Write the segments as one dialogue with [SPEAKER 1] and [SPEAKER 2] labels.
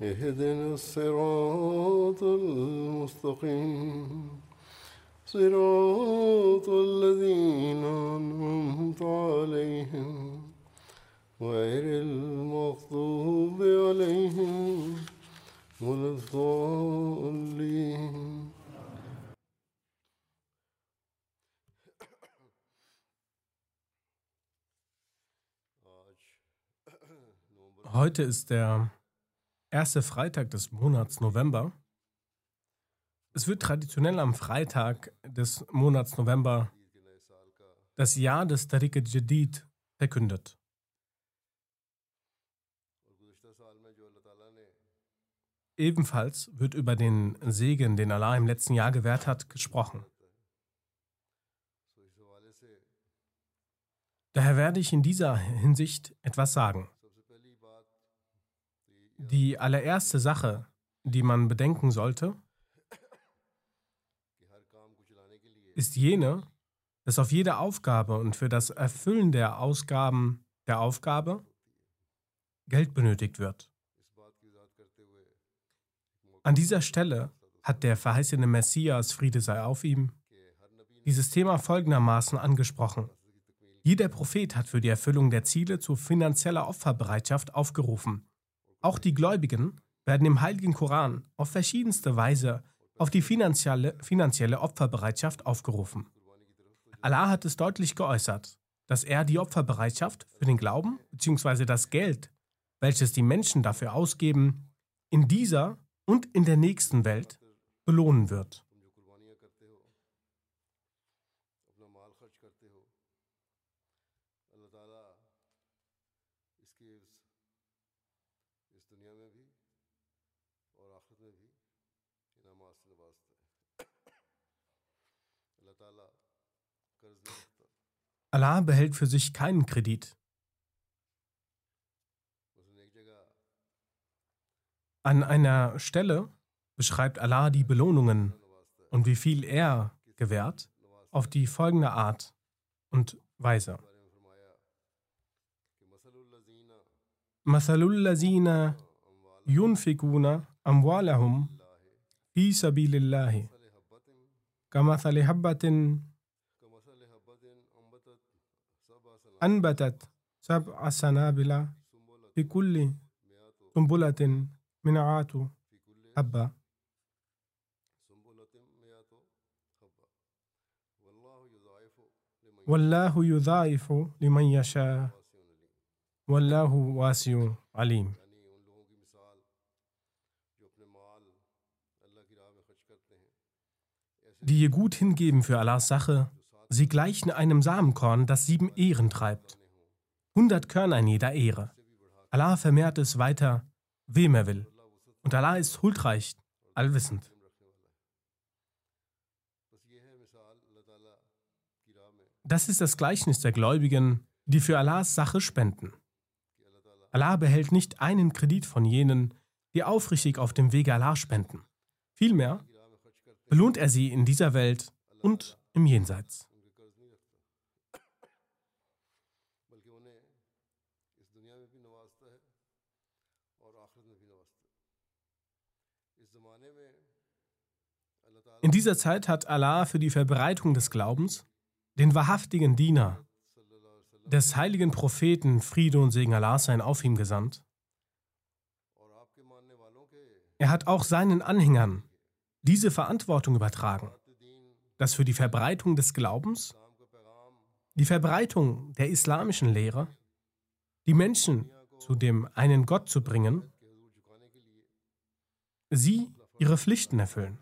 [SPEAKER 1] اهدنا الصراط المستقيم. صراط الذين أنعمت عليهم غير المغضوب عليهم ولا الضالين.
[SPEAKER 2] Heute ist der erste Freitag des Monats November. Es wird traditionell am Freitag des Monats November das Jahr des Tariq Jadid verkündet. Ebenfalls wird über den Segen, den Allah im letzten Jahr gewährt hat, gesprochen. Daher werde ich in dieser Hinsicht etwas sagen. Die allererste Sache, die man bedenken sollte, ist jene, dass auf jede Aufgabe und für das Erfüllen der Ausgaben der Aufgabe Geld benötigt wird. An dieser Stelle hat der verheißene Messias, Friede sei auf ihm, dieses Thema folgendermaßen angesprochen. Jeder Prophet hat für die Erfüllung der Ziele zu finanzieller Opferbereitschaft aufgerufen. Auch die Gläubigen werden im Heiligen Koran auf verschiedenste Weise auf die finanzielle, finanzielle Opferbereitschaft aufgerufen. Allah hat es deutlich geäußert, dass er die Opferbereitschaft für den Glauben bzw. das Geld, welches die Menschen dafür ausgeben, in dieser und in der nächsten Welt belohnen wird. Allah behält für sich keinen Kredit. An einer Stelle beschreibt Allah die Belohnungen und wie viel er gewährt auf die folgende Art und Weise. مثل الذين ينفقون أموالهم في سبيل الله كمثل حبة أنبتت سبع سنابل في كل سنبلة منعات حبة والله يضاعف لمن يشاء. والله واسع عليم. Die ihr gut hingeben für Allahs Sache, sie gleichen einem Samenkorn, das sieben Ehren treibt. Hundert Körner in jeder Ehre. Allah vermehrt es weiter, wem er will. Und Allah ist huldreich, allwissend. Das ist das Gleichnis der Gläubigen, die für Allahs Sache spenden. Allah behält nicht einen Kredit von jenen, die aufrichtig auf dem Wege Allah spenden. Vielmehr belohnt er sie in dieser Welt und im Jenseits. In dieser Zeit hat Allah für die Verbreitung des Glaubens den wahrhaftigen Diener des heiligen Propheten Friede und Segen Allah sein auf ihm gesandt. Er hat auch seinen Anhängern diese Verantwortung übertragen, dass für die Verbreitung des Glaubens, die Verbreitung der islamischen Lehre, die Menschen zu dem einen Gott zu bringen, sie ihre Pflichten erfüllen.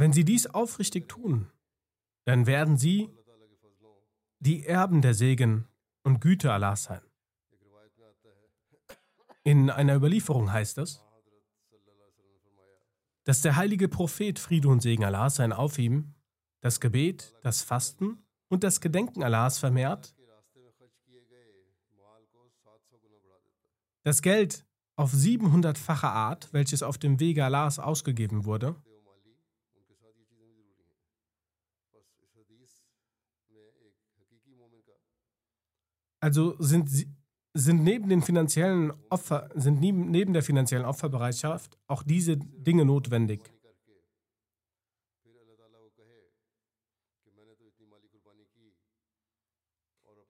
[SPEAKER 2] Wenn sie dies aufrichtig tun, dann werden sie die Erben der Segen und Güte Allahs sein. In einer Überlieferung heißt es, dass der heilige Prophet Friede und Segen Allahs sein auf ihm das Gebet, das Fasten und das Gedenken Allahs vermehrt, das Geld auf 700-fache Art, welches auf dem Wege Allahs ausgegeben wurde, also sind, sind neben den finanziellen Opfer, sind neben der finanziellen Opferbereitschaft auch diese Dinge notwendig.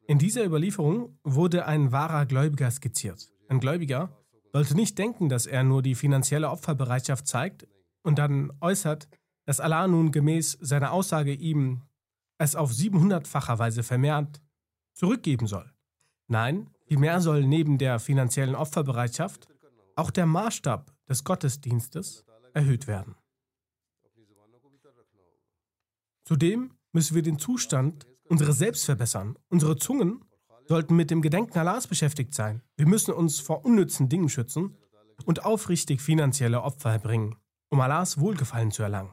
[SPEAKER 2] In dieser Überlieferung wurde ein wahrer Gläubiger skizziert. Ein Gläubiger sollte nicht denken, dass er nur die finanzielle Opferbereitschaft zeigt und dann äußert, dass Allah nun gemäß seiner Aussage ihm es auf 700-facher Weise vermehrt zurückgeben soll. Nein, vielmehr soll neben der finanziellen Opferbereitschaft auch der Maßstab des Gottesdienstes erhöht werden. Zudem müssen wir den Zustand unserer selbst verbessern. Unsere Zungen sollten mit dem Gedenken Allahs beschäftigt sein. Wir müssen uns vor unnützen Dingen schützen und aufrichtig finanzielle Opfer erbringen, um Allahs Wohlgefallen zu erlangen.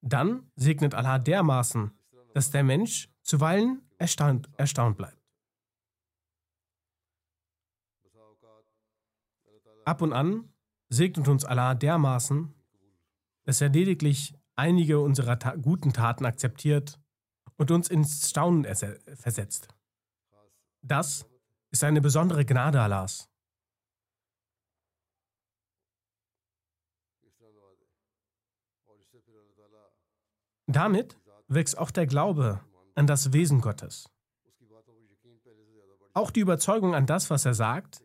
[SPEAKER 2] Dann segnet Allah dermaßen, dass der Mensch zuweilen erstaunt, erstaunt bleibt. Ab und an segnet uns Allah dermaßen, dass er lediglich einige unserer ta guten Taten akzeptiert und uns ins Staunen versetzt. Das ist eine besondere Gnade Allahs. Damit wächst auch der Glaube an das Wesen Gottes. Auch die Überzeugung an das, was er sagt,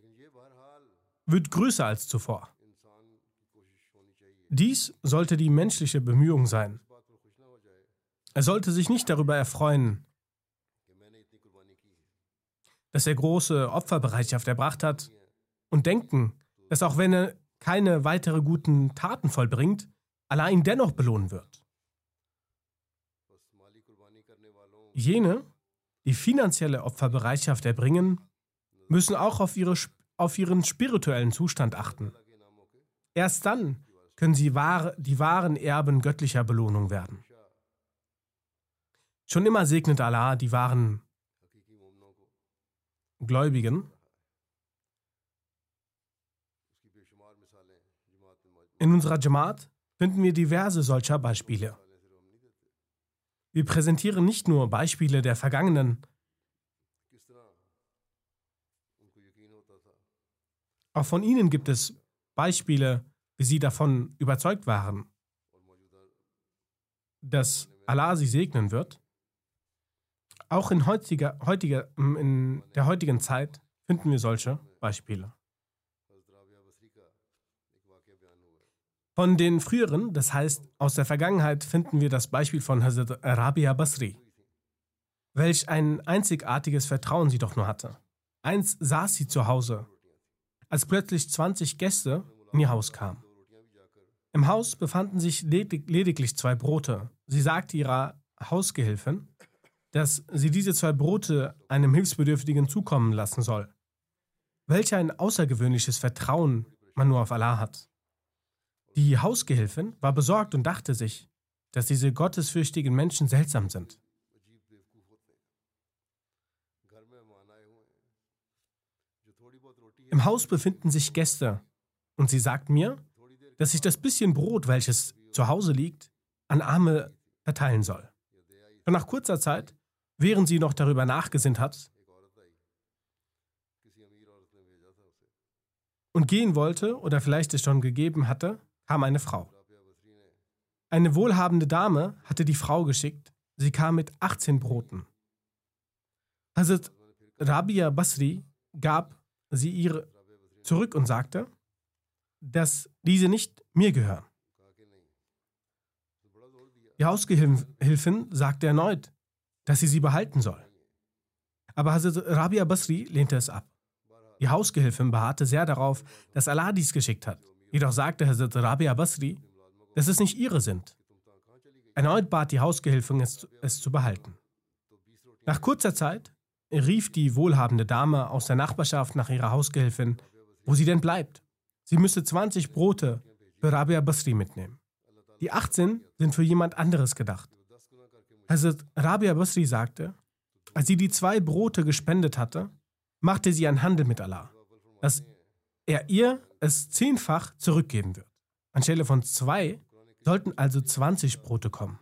[SPEAKER 2] wird größer als zuvor. Dies sollte die menschliche Bemühung sein. Er sollte sich nicht darüber erfreuen, dass er große Opferbereitschaft erbracht hat und denken, dass auch wenn er keine weitere guten Taten vollbringt, Allah ihn dennoch belohnen wird. Jene, die finanzielle Opferbereitschaft erbringen, müssen auch auf, ihre, auf ihren spirituellen Zustand achten. Erst dann können sie wahr, die wahren Erben göttlicher Belohnung werden. Schon immer segnet Allah die wahren Gläubigen. In unserer Jamaat finden wir diverse solcher Beispiele. Wir präsentieren nicht nur Beispiele der Vergangenen, auch von ihnen gibt es Beispiele, wie sie davon überzeugt waren, dass Allah sie segnen wird. Auch in, heutiger, heutiger, in der heutigen Zeit finden wir solche Beispiele. Von den früheren, das heißt aus der Vergangenheit, finden wir das Beispiel von Hazrat Rabia Basri, welch ein einzigartiges Vertrauen sie doch nur hatte. Einst saß sie zu Hause, als plötzlich 20 Gäste in ihr Haus kamen. Im Haus befanden sich lediglich zwei Brote. Sie sagte ihrer Hausgehilfin, dass sie diese zwei Brote einem Hilfsbedürftigen zukommen lassen soll. Welch ein außergewöhnliches Vertrauen man nur auf Allah hat. Die Hausgehilfin war besorgt und dachte sich, dass diese gottesfürchtigen Menschen seltsam sind. Im Haus befinden sich Gäste und sie sagt mir, dass ich das bisschen Brot, welches zu Hause liegt, an Arme verteilen soll. Und nach kurzer Zeit während sie noch darüber nachgesinnt hat und gehen wollte oder vielleicht es schon gegeben hatte, kam eine Frau. Eine wohlhabende Dame hatte die Frau geschickt. Sie kam mit 18 Broten. Hazrat Rabia Basri gab sie ihre, zurück und sagte, dass diese nicht mir gehören. Die Hausgehilfin sagte erneut, dass sie sie behalten soll. Aber Hazrat Rabia Basri lehnte es ab. Die Hausgehilfin beharrte sehr darauf, dass Allah dies geschickt hat. Jedoch sagte Hazrat Rabia Basri, dass es nicht ihre sind. Erneut bat die Hausgehilfin, es, es zu behalten. Nach kurzer Zeit rief die wohlhabende Dame aus der Nachbarschaft nach ihrer Hausgehilfin, wo sie denn bleibt. Sie müsse 20 Brote für Rabia Basri mitnehmen. Die 18 sind für jemand anderes gedacht. Hazrat Rabia Basri sagte, als sie die zwei Brote gespendet hatte, machte sie einen Handel mit Allah, dass er ihr es zehnfach zurückgeben wird. Anstelle von zwei sollten also 20 Brote kommen.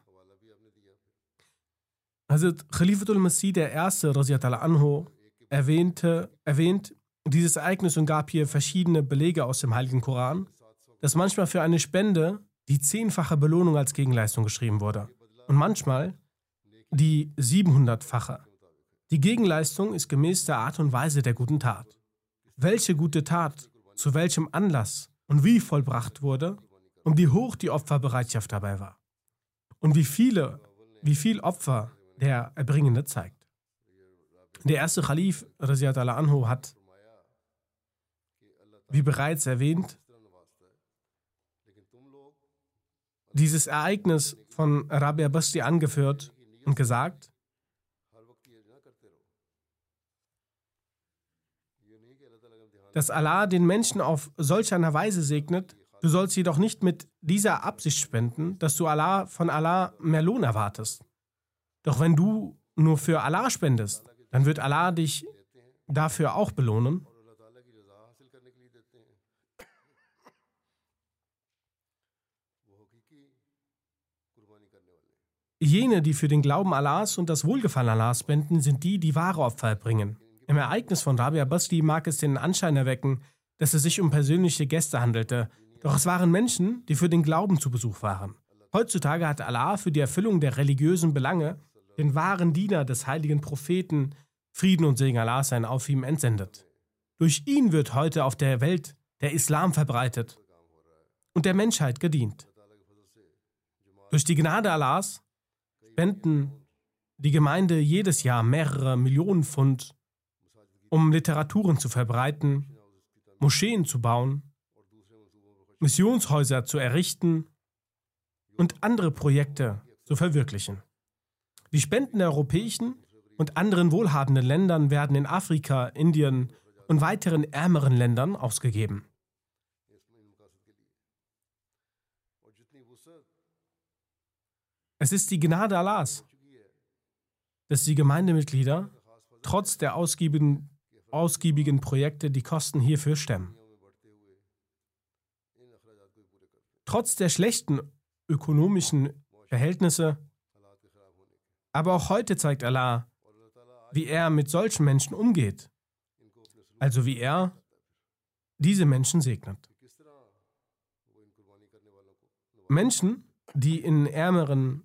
[SPEAKER 2] Also Khalifatul Masih der Erste, Anho, erwähnte, erwähnt dieses Ereignis und gab hier verschiedene Belege aus dem Heiligen Koran, dass manchmal für eine Spende die zehnfache Belohnung als Gegenleistung geschrieben wurde und manchmal die 700-fache. Die Gegenleistung ist gemäß der Art und Weise der guten Tat. Welche gute Tat, zu welchem Anlass und wie vollbracht wurde und wie hoch die Opferbereitschaft dabei war. Und wie viele, wie viel Opfer der Erbringende zeigt. Der erste Khalif, Raziat anhu hat, wie bereits erwähnt, dieses Ereignis von Rabia Basti angeführt und gesagt, dass Allah den Menschen auf solch einer Weise segnet, du sollst jedoch nicht mit dieser Absicht spenden, dass du Allah von Allah mehr Lohn erwartest. Doch wenn du nur für Allah spendest, dann wird Allah dich dafür auch belohnen. Jene, die für den Glauben Allahs und das Wohlgefallen Allahs spenden, sind die, die wahre Opfer erbringen. Im Ereignis von Rabia Basri mag es den Anschein erwecken, dass es sich um persönliche Gäste handelte, doch es waren Menschen, die für den Glauben zu Besuch waren. Heutzutage hat Allah für die Erfüllung der religiösen Belange den wahren Diener des heiligen Propheten, Frieden und Segen Allah sein, auf ihm entsendet. Durch ihn wird heute auf der Welt der Islam verbreitet und der Menschheit gedient. Durch die Gnade Allahs spenden die Gemeinde jedes Jahr mehrere Millionen Pfund um Literaturen zu verbreiten, Moscheen zu bauen, Missionshäuser zu errichten und andere Projekte zu verwirklichen. Die Spenden der europäischen und anderen wohlhabenden Ländern werden in Afrika, Indien und weiteren ärmeren Ländern ausgegeben. Es ist die Gnade Allahs, dass die Gemeindemitglieder trotz der ausgiebigen ausgiebigen Projekte die Kosten hierfür stemmen. Trotz der schlechten ökonomischen Verhältnisse, aber auch heute zeigt Allah, wie er mit solchen Menschen umgeht, also wie er diese Menschen segnet. Menschen, die in ärmeren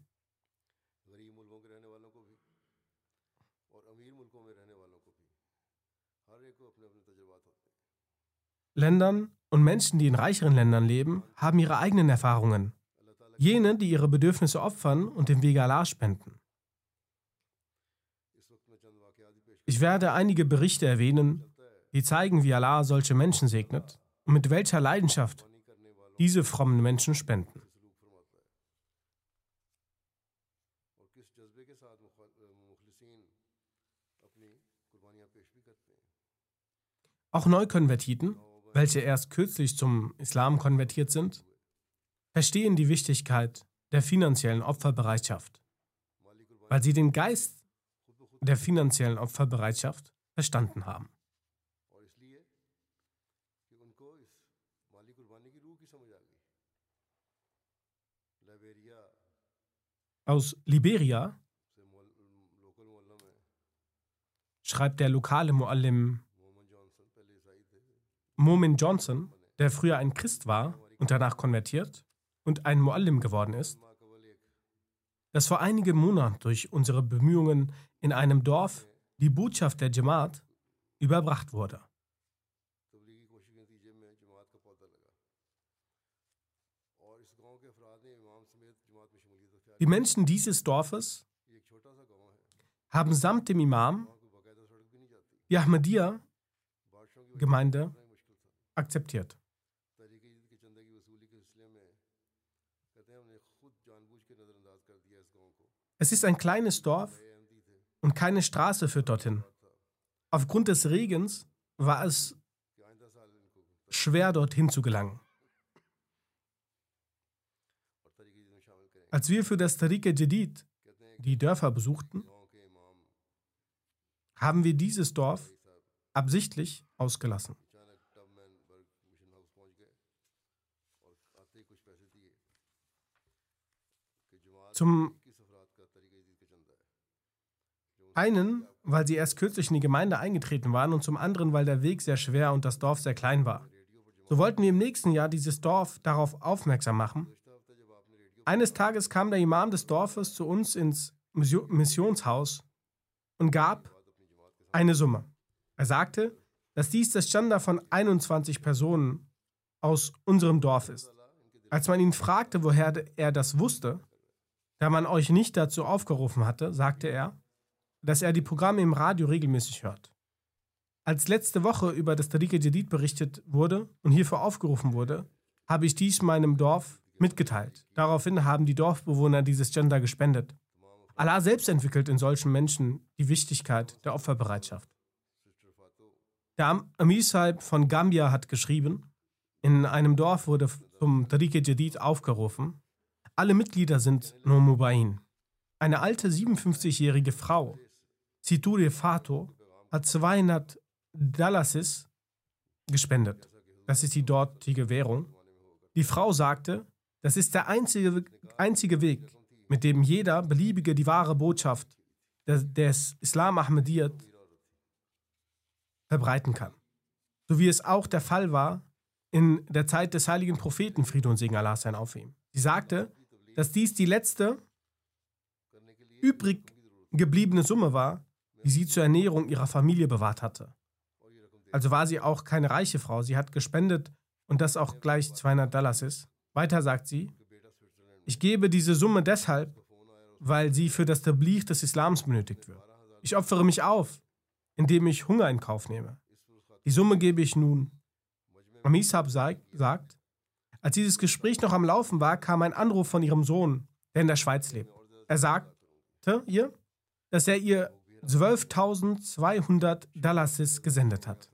[SPEAKER 2] Ländern und Menschen, die in reicheren Ländern leben, haben ihre eigenen Erfahrungen. Jene, die ihre Bedürfnisse opfern und dem Wege Allah spenden. Ich werde einige Berichte erwähnen, die zeigen, wie Allah solche Menschen segnet und mit welcher Leidenschaft diese frommen Menschen spenden. Auch Neukonvertiten welche erst kürzlich zum Islam konvertiert sind, verstehen die Wichtigkeit der finanziellen Opferbereitschaft, weil sie den Geist der finanziellen Opferbereitschaft verstanden haben. Aus Liberia schreibt der lokale Muallim Momin Johnson, der früher ein Christ war und danach konvertiert und ein Muallim geworden ist, dass vor einigen Monaten durch unsere Bemühungen in einem Dorf die Botschaft der Jamaat überbracht wurde. Die Menschen dieses Dorfes haben samt dem Imam die Ahmadiyya-Gemeinde akzeptiert. Es ist ein kleines Dorf und keine Straße führt dorthin. Aufgrund des Regens war es schwer, dorthin zu gelangen. Als wir für das Tariqa Jadid die Dörfer besuchten, haben wir dieses Dorf absichtlich ausgelassen. Zum einen, weil sie erst kürzlich in die Gemeinde eingetreten waren und zum anderen, weil der Weg sehr schwer und das Dorf sehr klein war. So wollten wir im nächsten Jahr dieses Dorf darauf aufmerksam machen. Eines Tages kam der Imam des Dorfes zu uns ins Missionshaus und gab eine Summe. Er sagte, dass dies das Chanda von 21 Personen aus unserem Dorf ist. Als man ihn fragte, woher er das wusste, da man euch nicht dazu aufgerufen hatte, sagte er, dass er die Programme im Radio regelmäßig hört. Als letzte Woche über das Tariqa Jadid berichtet wurde und hierfür aufgerufen wurde, habe ich dies meinem Dorf mitgeteilt. Daraufhin haben die Dorfbewohner dieses Gender gespendet. Allah selbst entwickelt in solchen Menschen die Wichtigkeit der Opferbereitschaft. Der Amir Saib von Gambia hat geschrieben, in einem Dorf wurde zum Tariqa Jadid aufgerufen. Alle Mitglieder sind nur Mubain. Eine alte 57-jährige Frau Siture Fato hat 200 Dallasis gespendet. Das ist die dortige Währung. Die Frau sagte, das ist der einzige, einzige Weg, mit dem jeder beliebige die wahre Botschaft des, des Islam Ahmadiyyat verbreiten kann. So wie es auch der Fall war in der Zeit des heiligen Propheten Friede und Segen Allah sein auf ihm. Sie sagte, dass dies die letzte übrig gebliebene Summe war, die sie zur Ernährung ihrer Familie bewahrt hatte. Also war sie auch keine reiche Frau. Sie hat gespendet und das auch gleich 200 Dollars ist. Weiter sagt sie, ich gebe diese Summe deshalb, weil sie für das Tablich des Islams benötigt wird. Ich opfere mich auf, indem ich Hunger in Kauf nehme. Die Summe gebe ich nun. Amisab sagt, als dieses Gespräch noch am Laufen war, kam ein Anruf von ihrem Sohn, der in der Schweiz lebt. Er sagte ihr, dass er ihr 12.200 Dallasis gesendet hat.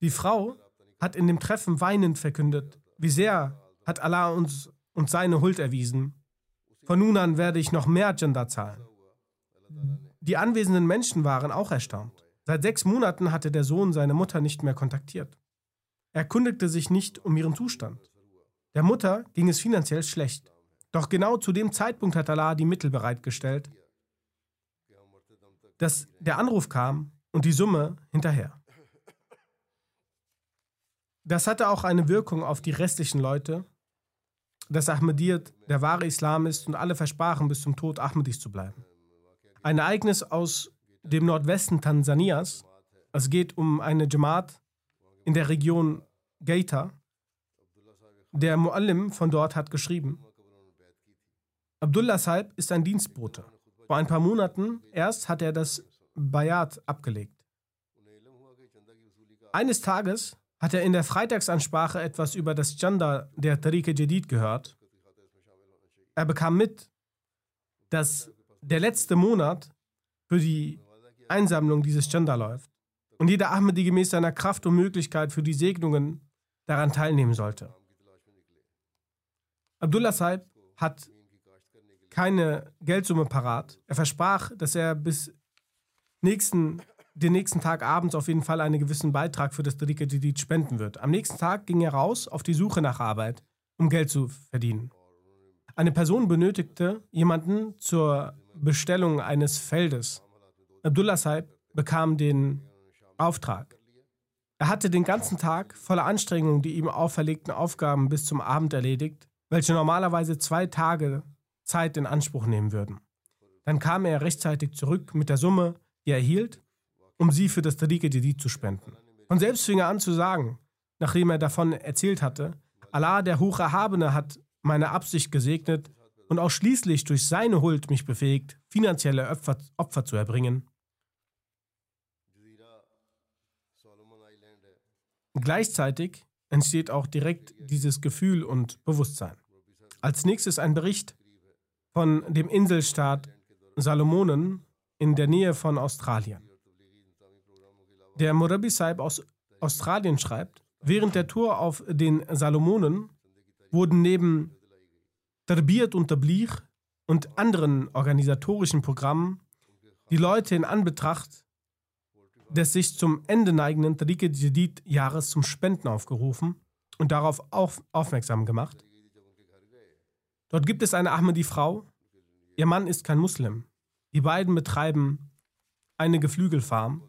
[SPEAKER 2] Die Frau hat in dem Treffen weinend verkündet, wie sehr hat Allah uns und seine Huld erwiesen. Von nun an werde ich noch mehr Janda zahlen. Die anwesenden Menschen waren auch erstaunt. Seit sechs Monaten hatte der Sohn seine Mutter nicht mehr kontaktiert. Er kundigte sich nicht um ihren Zustand. Der Mutter ging es finanziell schlecht. Doch genau zu dem Zeitpunkt hat Allah die Mittel bereitgestellt, dass der Anruf kam und die Summe hinterher. Das hatte auch eine Wirkung auf die restlichen Leute, dass Ahmadiyyat der wahre Islam ist und alle versprachen, bis zum Tod Ahmadis zu bleiben. Ein Ereignis aus dem Nordwesten Tansanias, es geht um eine Jamaat in der Region Geita. Der Muallim von dort hat geschrieben, Abdullah Saib ist ein Dienstbote. Vor ein paar Monaten erst hat er das Bayat abgelegt. Eines Tages hat er in der Freitagsansprache etwas über das Chanda der Tariqa Jadid gehört. Er bekam mit, dass der letzte Monat für die Einsammlung dieses Chanda läuft und jeder Ahmadi gemäß seiner Kraft und Möglichkeit für die Segnungen daran teilnehmen sollte. Abdullah Saib hat keine Geldsumme parat. Er versprach, dass er bis nächsten, den nächsten Tag abends auf jeden Fall einen gewissen Beitrag für das Tariqa Jadid spenden wird. Am nächsten Tag ging er raus auf die Suche nach Arbeit, um Geld zu verdienen. Eine Person benötigte jemanden zur Bestellung eines Feldes. Abdullah Saib bekam den Auftrag. Er hatte den ganzen Tag voller Anstrengungen die ihm auferlegten Aufgaben bis zum Abend erledigt, welche normalerweise zwei Tage Zeit in Anspruch nehmen würden. Dann kam er rechtzeitig zurück mit der Summe, die er erhielt, um sie für das Tariqa Jadid zu spenden. Von selbst fing er an zu sagen, nachdem er davon erzählt hatte, Allah, der Hocherhabene, hat meine Absicht gesegnet und auch schließlich durch seine Huld mich befähigt, finanzielle Opfer, Opfer zu erbringen. Gleichzeitig entsteht auch direkt dieses Gefühl und Bewusstsein. Als nächstes ein Bericht von dem Inselstaat Salomonen in der Nähe von Australien. Der Murabi Saib aus Australien schreibt, während der Tour auf den Salomonen wurden neben Tarbiyat und Tabligh und anderen organisatorischen Programmen die Leute in Anbetracht des sich zum Ende neigenden Tariqe Jadid-Jahres zum Spenden aufgerufen und darauf auf aufmerksam gemacht. Dort gibt es eine Ahmadi-Frau. Ihr Mann ist kein Muslim. Die beiden betreiben eine Geflügelfarm.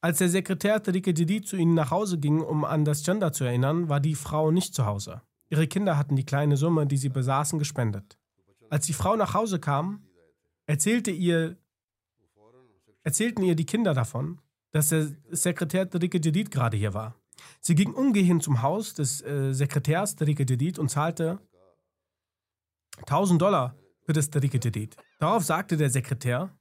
[SPEAKER 2] Als der Sekretär Tariqe Jadid zu ihnen nach Hause ging, um an das Gender zu erinnern, war die Frau nicht zu Hause. Ihre Kinder hatten die kleine Summe, die sie besaßen, gespendet. Als die Frau nach Hause kam, erzählte ihr, erzählten ihr die Kinder davon, dass der Sekretär Tariqe Jadid gerade hier war. Sie ging umgehend zum Haus des äh, Sekretärs Tariqe Jadid und zahlte 1000 Dollar für das Tariqe Jadid. Darauf sagte der Sekretär,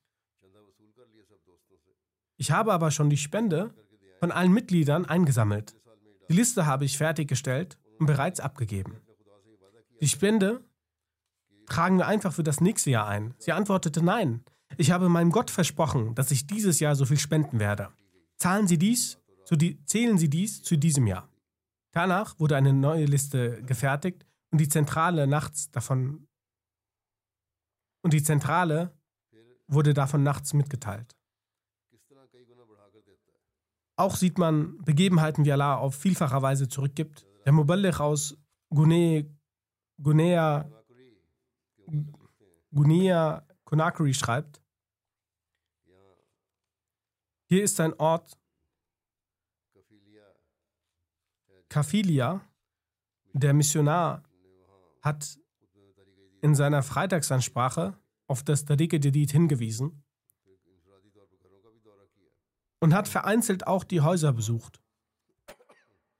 [SPEAKER 2] ich habe aber schon die Spende von allen Mitgliedern eingesammelt. Die Liste habe ich fertiggestellt und bereits abgegeben. Die Spende tragen wir einfach für das nächste Jahr ein. Sie antwortete nein. Ich habe meinem Gott versprochen, dass ich dieses Jahr so viel spenden werde. Zahlen Sie dies, die, zählen Sie dies zu diesem Jahr. Danach wurde eine neue Liste gefertigt und die Zentrale nachts davon und die Zentrale wurde davon nachts mitgeteilt. Auch sieht man Begebenheiten, wie Allah auf vielfacher Weise zurückgibt. Der Muballigh aus Gunea, Gunea Conakry schreibt, hier ist ein Ort, Kafilia, der Missionar hat in seiner Freitagsansprache auf das Tariqe Jadid hingewiesen und hat vereinzelt auch die Häuser besucht.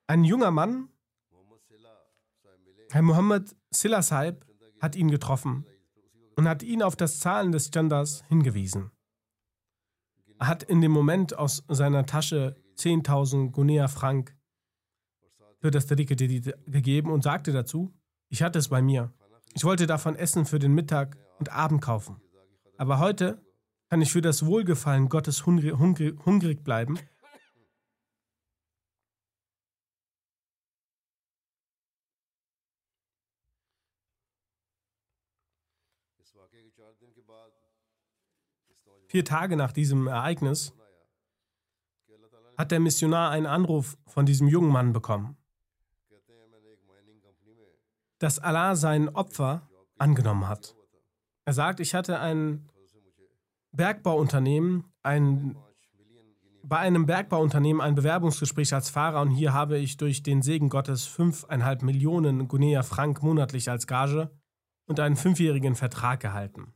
[SPEAKER 2] Ein junger Mann Herr Mohammed Silla Saib hat ihn getroffen und hat ihn auf das Zahlen des Genders hingewiesen. Er hat in dem Moment aus seiner Tasche 10.000 Gunea Frank für das Tariqe gegeben und sagte dazu, ich hatte es bei mir. Ich wollte davon Essen für den Mittag und Abend kaufen. Aber heute kann ich für das Wohlgefallen Gottes hungrig, hungrig bleiben Vier Tage nach diesem Ereignis hat der Missionar einen Anruf von diesem jungen Mann bekommen, dass Allah sein Opfer angenommen hat. Er sagt, ich hatte ein Bergbauunternehmen, ein, bei einem Bergbauunternehmen ein Bewerbungsgespräch als Fahrer und hier habe ich durch den Segen Gottes 5,5 Millionen Gunea Frank monatlich als Gage und einen fünfjährigen Vertrag gehalten.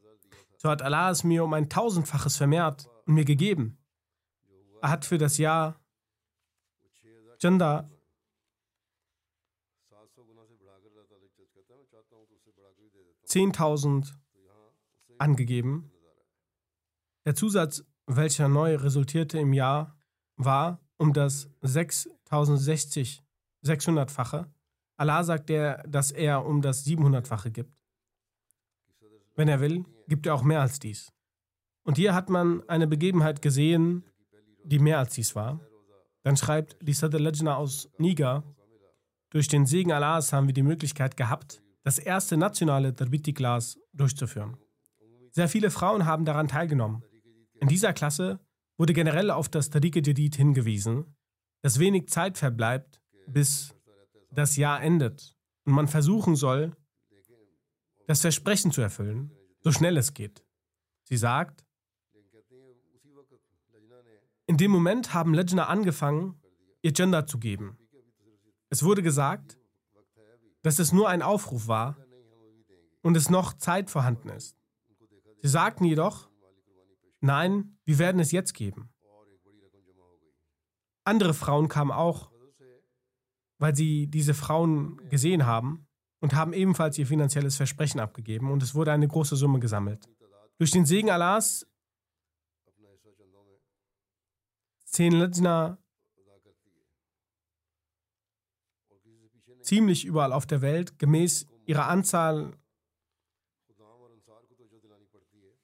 [SPEAKER 2] So hat Allah es mir um ein tausendfaches vermehrt und mir gegeben. Er hat für das Jahr Janda zehntausend angegeben. Der Zusatz, welcher neu resultierte im Jahr, war um das 6060, 600-fache. Allah sagt er, dass er um das 700-fache gibt. Wenn er will, gibt er auch mehr als dies. Und hier hat man eine Begebenheit gesehen, die mehr als dies war. Dann schreibt die Sadr Lejna aus Niger, durch den Segen Allahs haben wir die Möglichkeit gehabt, das erste nationale Darbiti-Glas durchzuführen. Sehr viele Frauen haben daran teilgenommen. In dieser Klasse wurde generell auf das Tariqe Jadid hingewiesen, dass wenig Zeit verbleibt, bis das Jahr endet und man versuchen soll, das Versprechen zu erfüllen, so schnell es geht. Sie sagt, in dem Moment haben Lejna angefangen, ihr Gender zu geben. Es wurde gesagt, dass es nur ein Aufruf war und es noch Zeit vorhanden ist. Sie sagten jedoch, nein, wir werden es jetzt geben. Andere Frauen kamen auch weil sie diese Frauen gesehen haben und haben ebenfalls ihr finanzielles Versprechen abgegeben und es wurde eine große Summe gesammelt. Durch den Segen Allahs zehn Lajna ziemlich überall auf der Welt gemäß ihrer Anzahl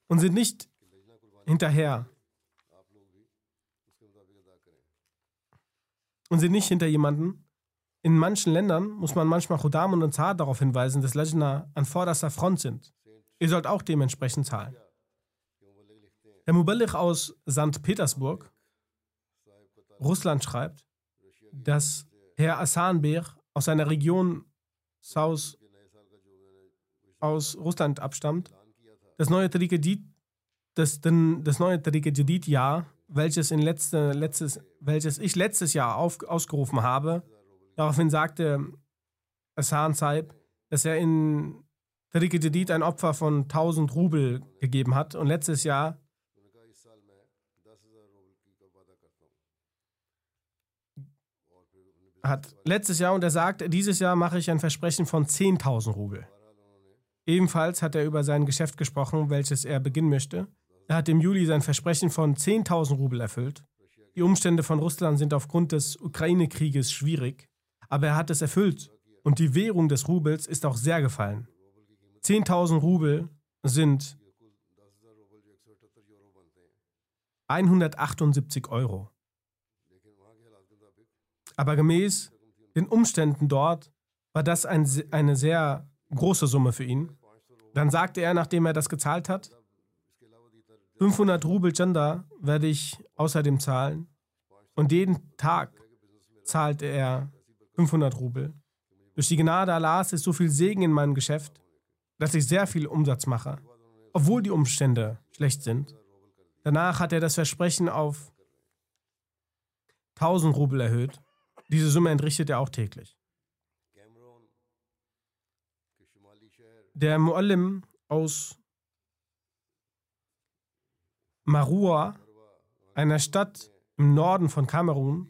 [SPEAKER 2] und sind nicht hinterher und sind nicht hinter jemanden. In manchen Ländern muss man manchmal Khudam und Ansar darauf hinweisen, dass Lajna an vorderster Front sind. Ihr sollt auch dementsprechend zahlen. Der Muballigh aus St. Petersburg, Russland, schreibt, dass Herr Asanbir aus seiner Region South, aus Russland abstammt, das neue Tariqe das, das neue Tariqe-Jadid-Jahr, welches, in letzte, letztes, welches ich letztes Jahr auf, ausgerufen habe, daraufhin sagte Hassan Saib, dass er in Tariqe Jadid ein Opfer von 1000 Rubel gegeben hat. Und letztes Jahr hat letztes Jahr und er sagt, dieses Jahr mache ich ein Versprechen von 10.000 Rubel. Ebenfalls hat er über sein Geschäft gesprochen, welches er beginnen möchte. Er hat im Juli sein Versprechen von 10.000 Rubel erfüllt. Die Umstände von Russland sind aufgrund des Ukraine-Krieges schwierig, aber er hat es erfüllt und die Währung des Rubels ist auch sehr gefallen. 10.000 Rubel sind 178 Euro. Aber gemäß den Umständen dort war das ein, eine sehr große Summe für ihn. Dann sagte er, nachdem er das gezahlt hat, 500 Rubel Chanda werde ich außerdem zahlen. Und jeden Tag zahlte er 500 Rubel. Durch die Gnade Allahs ist so viel Segen in meinem Geschäft, dass ich sehr viel Umsatz mache, obwohl die Umstände schlecht sind. Danach hat er das Versprechen auf 1000 Rubel erhöht. Diese Summe entrichtet er auch täglich. Der Muallim aus Marua, einer Stadt im Norden von Kamerun,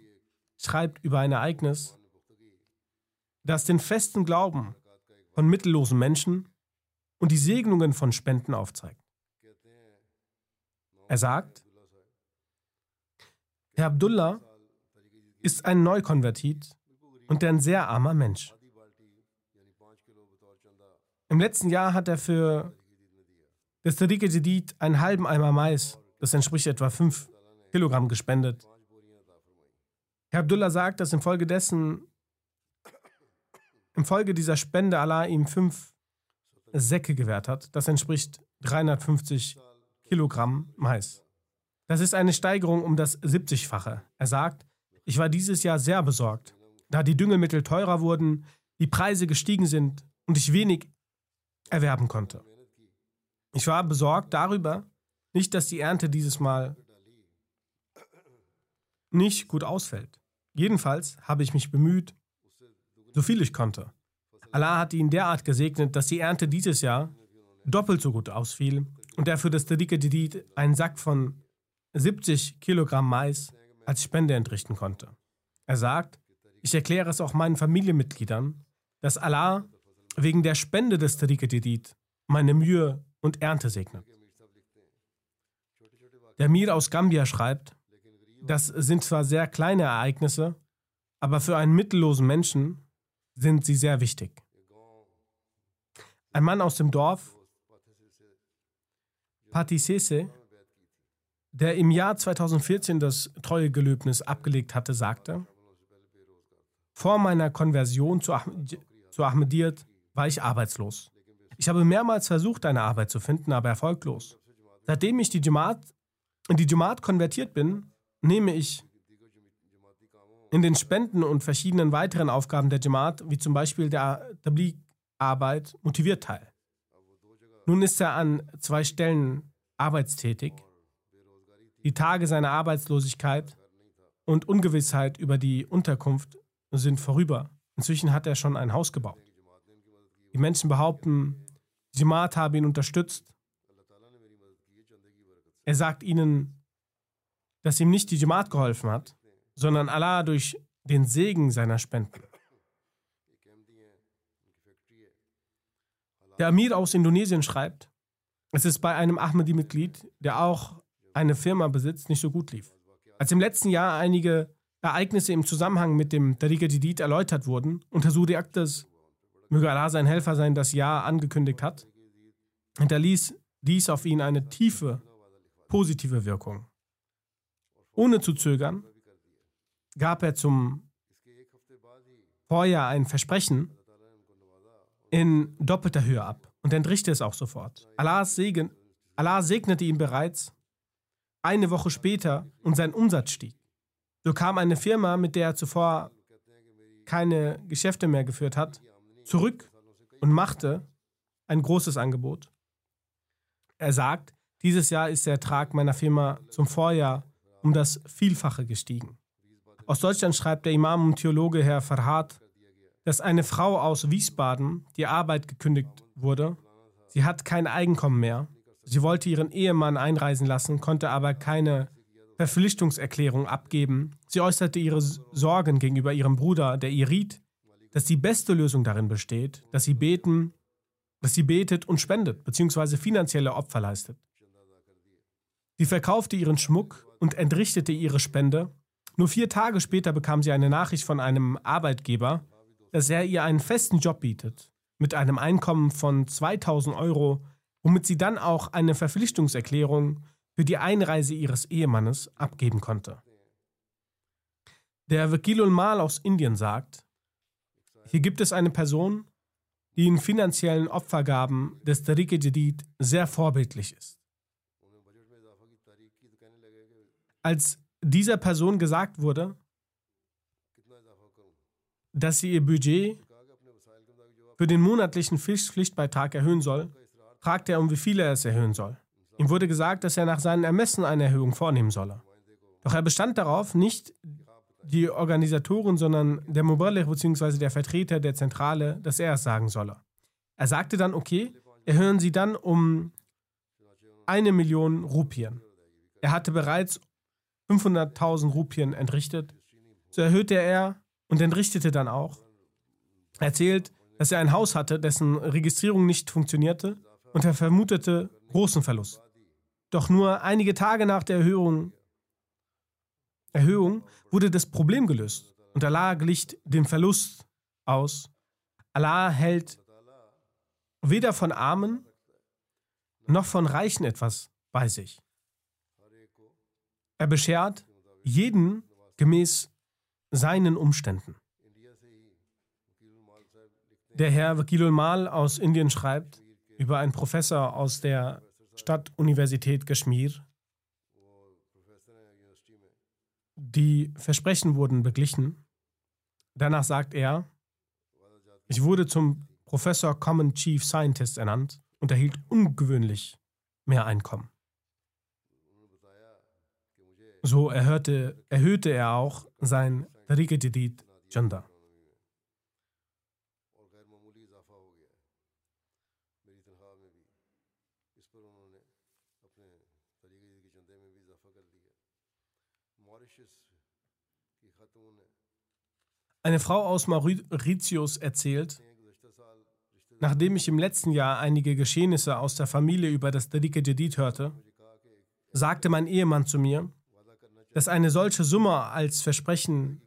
[SPEAKER 2] schreibt über ein Ereignis, das den festen Glauben von mittellosen Menschen und die Segnungen von Spenden aufzeigt. Er sagt, Herr Abdullah ist ein Neukonvertit und ein sehr armer Mensch. Im letzten Jahr hat er für das Tariqe Jadid einen halben Eimer Mais, das entspricht etwa 5 Kilogramm, gespendet. Herr Abdullah sagt, dass infolgedessen, infolge dieser Spende Allah ihm fünf Säcke gewährt hat. Das entspricht 350 Kilogramm Mais. Das ist eine Steigerung um das 70-fache. Er sagt, ich war dieses Jahr sehr besorgt, da die Düngemittel teurer wurden, die Preise gestiegen sind und ich wenig erwerben konnte. Ich war besorgt darüber, nicht, dass die Ernte dieses Mal nicht gut ausfällt. Jedenfalls habe ich mich bemüht, so viel ich konnte. Allah hat ihn derart gesegnet, dass die Ernte dieses Jahr doppelt so gut ausfiel und er für das Tariqa Jadid einen Sack von 70 Kilogramm Mais als Spende entrichten konnte. Er sagt, ich erkläre es auch meinen Familienmitgliedern, dass Allah wegen der Spende des Tariqa Jadid meine Mühe und Ernte segnet. Der Mir aus Gambia schreibt, das sind zwar sehr kleine Ereignisse, aber für einen mittellosen Menschen sind sie sehr wichtig. Ein Mann aus dem Dorf, Patisese, der im Jahr 2014 das Treuegelöbnis abgelegt hatte, sagte, vor meiner Konversion zu, Ahmed, zu Ahmediyyat war ich arbeitslos. Ich habe mehrmals versucht, eine Arbeit zu finden, aber erfolglos. Seitdem ich die Jamaat, in die Jamaat konvertiert bin, nehme ich in den Spenden und verschiedenen weiteren Aufgaben der Jamaat, wie zum Beispiel der Tabligh-Arbeit, motiviert teil. Nun ist er an zwei Stellen arbeitstätig die Tage seiner Arbeitslosigkeit und Ungewissheit über die Unterkunft sind vorüber. Inzwischen hat er schon ein Haus gebaut. Die Menschen behaupten, Jamaat habe ihn unterstützt. Er sagt ihnen, dass ihm nicht die Jamaat geholfen hat, sondern Allah durch den Segen seiner Spenden. Der Amir aus Indonesien schreibt, es ist bei einem Ahmadi-Mitglied, der auch eine Firma besitzt, nicht so gut lief. Als im letzten Jahr einige Ereignisse im Zusammenhang mit dem Tariqa Jadid erläutert wurden und Hasuri Akhtas, möge Allah sein Helfer sein, das Ja angekündigt hat, hinterließ dies auf ihn eine tiefe, positive Wirkung. Ohne zu zögern gab er zum Vorjahr ein Versprechen in doppelter Höhe ab und entrichte es auch sofort. Allahs Segen, Allah segnete ihn bereits eine Woche später und sein Umsatz stieg. So kam eine Firma, mit der er zuvor keine Geschäfte mehr geführt hat, zurück und machte ein großes Angebot. Er sagt, dieses Jahr ist der Ertrag meiner Firma zum Vorjahr um das Vielfache gestiegen. Aus Deutschland schreibt der Imam und Theologe Herr Farhad, dass eine Frau aus Wiesbaden die Arbeit gekündigt wurde. Sie hat kein Einkommen mehr. Sie wollte ihren Ehemann einreisen lassen, konnte aber keine Verpflichtungserklärung abgeben. Sie äußerte ihre Sorgen gegenüber ihrem Bruder, der ihr riet, dass die beste Lösung darin besteht, dass sie beten, dass sie betet und spendet, beziehungsweise finanzielle Opfer leistet. Sie verkaufte ihren Schmuck und entrichtete ihre Spende. Nur vier Tage später bekam sie eine Nachricht von einem Arbeitgeber, dass er ihr einen festen Job bietet, mit einem Einkommen von 2000 Euro, womit sie dann auch eine Verpflichtungserklärung für die Einreise ihres Ehemannes abgeben konnte. Der Vakilul Mal aus Indien sagt, hier gibt es eine Person, die in finanziellen Opfergaben des Tariq Jadid sehr vorbildlich ist. Als dieser Person gesagt wurde, dass sie ihr Budget für den monatlichen Pflichtbeitrag erhöhen soll, fragte er, um wie viel er es erhöhen soll. Ihm wurde gesagt, dass er nach seinen Ermessen eine Erhöhung vornehmen solle. Doch er bestand darauf, nicht die Organisatoren, sondern der Muballigh bzw. der Vertreter der Zentrale, dass er es sagen solle. Er sagte dann, okay, erhöhen Sie dann um eine Million Rupien. Er hatte bereits 500.000 Rupien entrichtet. So erhöhte er und entrichtete dann auch. Er erzählt, dass er ein Haus hatte, dessen Registrierung nicht funktionierte und er vermutete großen Verlust. Doch nur einige Tage nach der Erhöhung, Erhöhung wurde das Problem gelöst und Allah glich dem Verlust aus. Allah hält weder von Armen noch von Reichen etwas bei sich. Er beschert jeden gemäß seinen Umständen. Der Herr Vakilul Mal aus Indien schreibt über einen Professor aus der Stadtuniversität Kashmir. Die Versprechen wurden beglichen. Danach sagt er, ich wurde zum Professor Common Chief Scientist ernannt und erhielt ungewöhnlich mehr Einkommen. So erhörte, erhöhte er auch sein Tariqa Jadid Janda. Eine Frau aus Mauritius erzählt, nachdem ich im letzten Jahr einige Geschehnisse aus der Familie über das Tariqa Jadid hörte, sagte mein Ehemann zu mir, dass eine solche Summe als Versprechen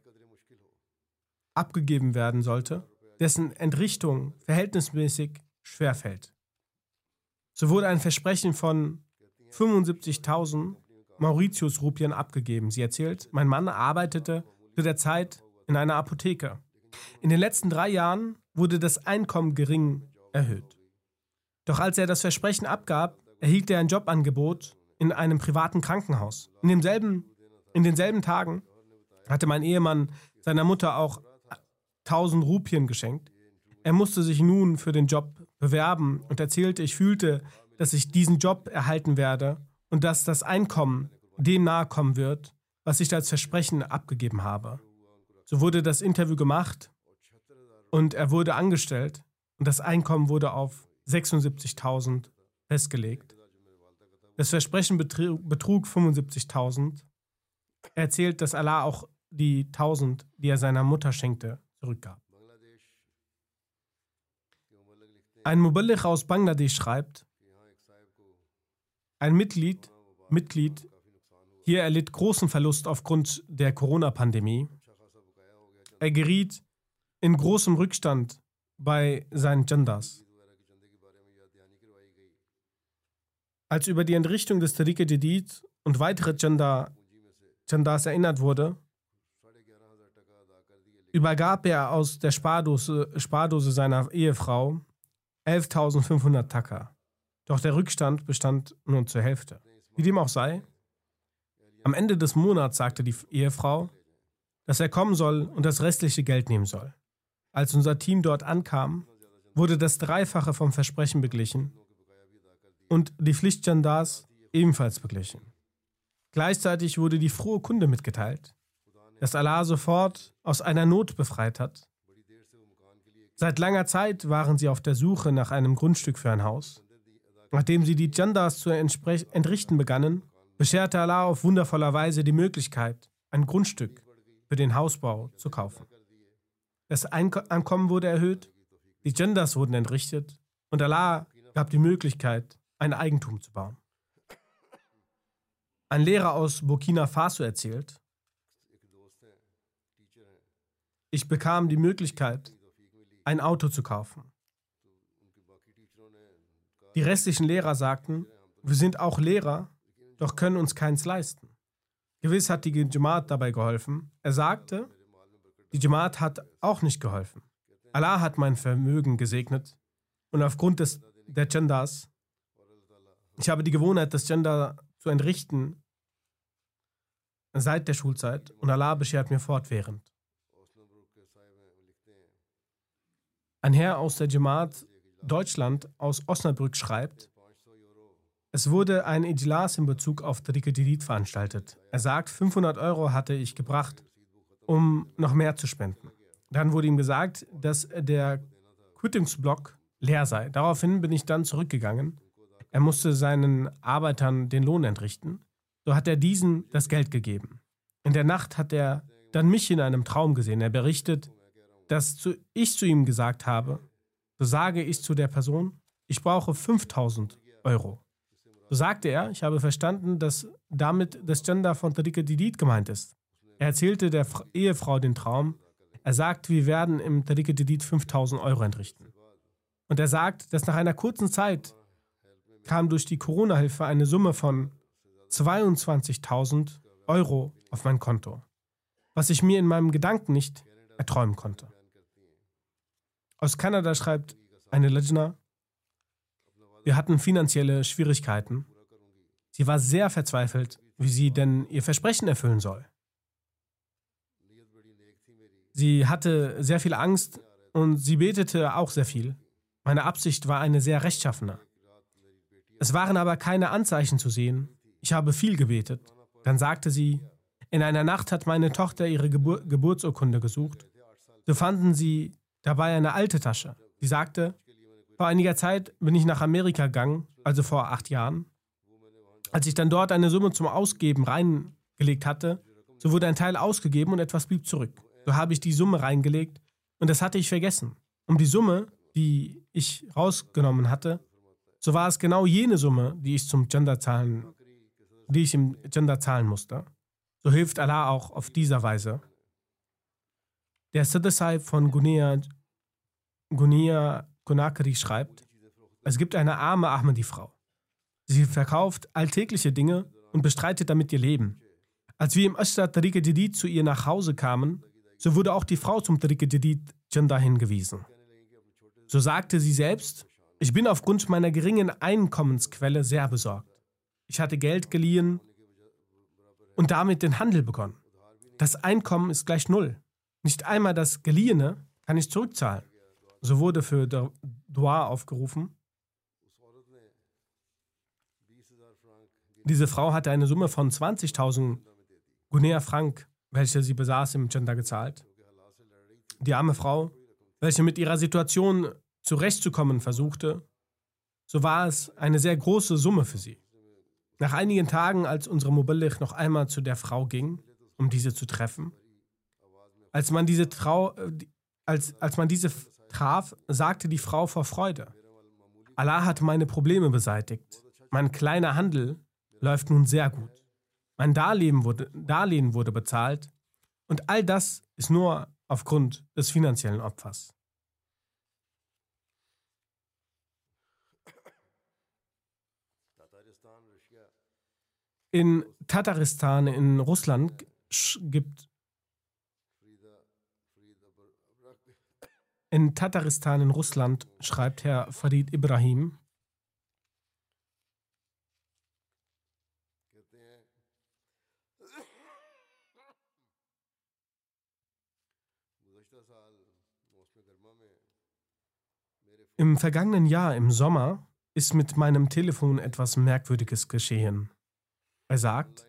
[SPEAKER 2] abgegeben werden sollte, dessen Entrichtung verhältnismäßig schwer fällt. So wurde ein Versprechen von 75.000 Mauritius-Rupien abgegeben. Sie erzählt, mein Mann arbeitete zu der Zeit in einer Apotheke. In den letzten drei Jahren wurde das Einkommen gering erhöht. Doch als er das Versprechen abgab, erhielt er ein Jobangebot in einem privaten Krankenhaus. In demselben in denselben Tagen hatte mein Ehemann seiner Mutter auch 1000 Rupien geschenkt. Er musste sich nun für den Job bewerben und erzählte, ich fühlte, dass ich diesen Job erhalten werde und dass das Einkommen dem nahe kommen wird, was ich als Versprechen abgegeben habe. So wurde das Interview gemacht und er wurde angestellt und das Einkommen wurde auf 76.000 festgelegt. Das Versprechen betrug 75.000 er erzählt, dass Allah auch die tausend, die er seiner Mutter schenkte, zurückgab. Ein Muballigh aus Bangladesch schreibt, ein Mitglied, Mitglied hier erlitt großen Verlust aufgrund der Corona-Pandemie. Er geriet in großem Rückstand bei seinen Jandas. Als über die Entrichtung des Tariqe Jadid und weitere Janda, Jandas erinnert wurde, übergab er aus der Spardose, Spardose seiner Ehefrau 11.500 Taka. Doch der Rückstand bestand nur zur Hälfte. Wie dem auch sei, am Ende des Monats sagte die Ehefrau, dass er kommen soll und das restliche Geld nehmen soll. Als unser Team dort ankam, wurde das Dreifache vom Versprechen beglichen und die Pflichtjandars ebenfalls beglichen. Gleichzeitig wurde die frohe Kunde mitgeteilt, dass Allah sofort aus einer Not befreit hat. Seit langer Zeit waren sie auf der Suche nach einem Grundstück für ein Haus. Nachdem sie die Jandas zu entrichten begannen, bescherte Allah auf wundervoller Weise die Möglichkeit, ein Grundstück für den Hausbau zu kaufen. Das Einkommen wurde erhöht, die Genders wurden entrichtet und Allah gab die Möglichkeit, ein Eigentum zu bauen. Ein Lehrer aus Burkina Faso erzählt, ich bekam die Möglichkeit, ein Auto zu kaufen. Die restlichen Lehrer sagten, wir sind auch Lehrer, doch können uns keins leisten. Gewiss hat die Jamaat dabei geholfen. Er sagte, die Jamaat hat auch nicht geholfen. Allah hat mein Vermögen gesegnet und aufgrund des, der Genders, ich habe die Gewohnheit, das Gender zu entrichten seit der Schulzeit und Allah beschert mir fortwährend. Ein Herr aus der Jamaat Deutschland aus Osnabrück schreibt, es wurde ein Ijlas in Bezug auf Tariqat veranstaltet. Er sagt, 500 Euro hatte ich gebracht, um noch mehr zu spenden. Dann wurde ihm gesagt, dass der Quittungsblock leer sei. Daraufhin bin ich dann zurückgegangen. Er musste seinen Arbeitern den Lohn entrichten. So hat er diesen das Geld gegeben. In der Nacht hat er dann mich in einem Traum gesehen. Er berichtet, dass ich zu ihm gesagt habe, so sage ich zu der Person, ich brauche 5000 Euro. So sagte er, ich habe verstanden, dass damit das Gender von Tariqa Didid gemeint ist. Er erzählte der Ehefrau den Traum. Er sagt, wir werden im Tariqa Didid 5000 Euro entrichten. Und er sagt, dass nach einer kurzen Zeit kam durch die Corona-Hilfe eine Summe von 22.000 Euro auf mein Konto, was ich mir in meinem Gedanken nicht erträumen konnte. Aus Kanada schreibt eine Legna, wir hatten finanzielle Schwierigkeiten. Sie war sehr verzweifelt, wie sie denn ihr Versprechen erfüllen soll. Sie hatte sehr viel Angst und sie betete auch sehr viel. Meine Absicht war eine sehr rechtschaffene. Es waren aber keine Anzeichen zu sehen. Ich habe viel gebetet. Dann sagte sie, in einer Nacht hat meine Tochter ihre Gebur Geburtsurkunde gesucht. So fanden sie dabei eine alte Tasche. Sie sagte, vor einiger Zeit bin ich nach Amerika gegangen, also vor acht Jahren. Als ich dann dort eine Summe zum Ausgeben reingelegt hatte, so wurde ein Teil ausgegeben und etwas blieb zurück. So habe ich die Summe reingelegt und das hatte ich vergessen. Um die Summe, die ich rausgenommen hatte, so war es genau jene Summe, die ich zum Gender zahlen, die ich im Gender zahlen musste. So hilft Allah auch auf dieser Weise. Der Sadasai von Gunia, Gunia Konakari schreibt, es gibt eine arme Ahmadi-Frau. Sie verkauft alltägliche Dinge und bestreitet damit ihr Leben. Als wir im Ashra Tariqa zu ihr nach Hause kamen, so wurde auch die Frau zum Tariqa Janda hingewiesen. So sagte sie selbst, ich bin aufgrund meiner geringen Einkommensquelle sehr besorgt. Ich hatte Geld geliehen und damit den Handel begonnen. Das Einkommen ist gleich null. Nicht einmal das Geliehene kann ich zurückzahlen. So wurde für Dua aufgerufen. Diese Frau hatte eine Summe von 20.000 Guinea Frank, welche sie besaß, im Gender gezahlt. Die arme Frau, welche mit ihrer Situation zurechtzukommen versuchte, so war es eine sehr große Summe für sie. Nach einigen Tagen, als unsere Mobillich noch einmal zu der Frau ging, um diese zu treffen, als man diese, Trau, äh, als, als man diese traf, sagte die Frau vor Freude. Allah hat meine Probleme beseitigt. Mein kleiner Handel läuft nun sehr gut. Mein Darlehen wurde, Darlehen wurde bezahlt und all das ist nur aufgrund des finanziellen Opfers. In Tataristan in Russland gibt in Tataristan in Russland schreibt Herr Farid Ibrahim Im vergangenen Jahr im Sommer ist mit meinem Telefon etwas Merkwürdiges geschehen. Er sagt,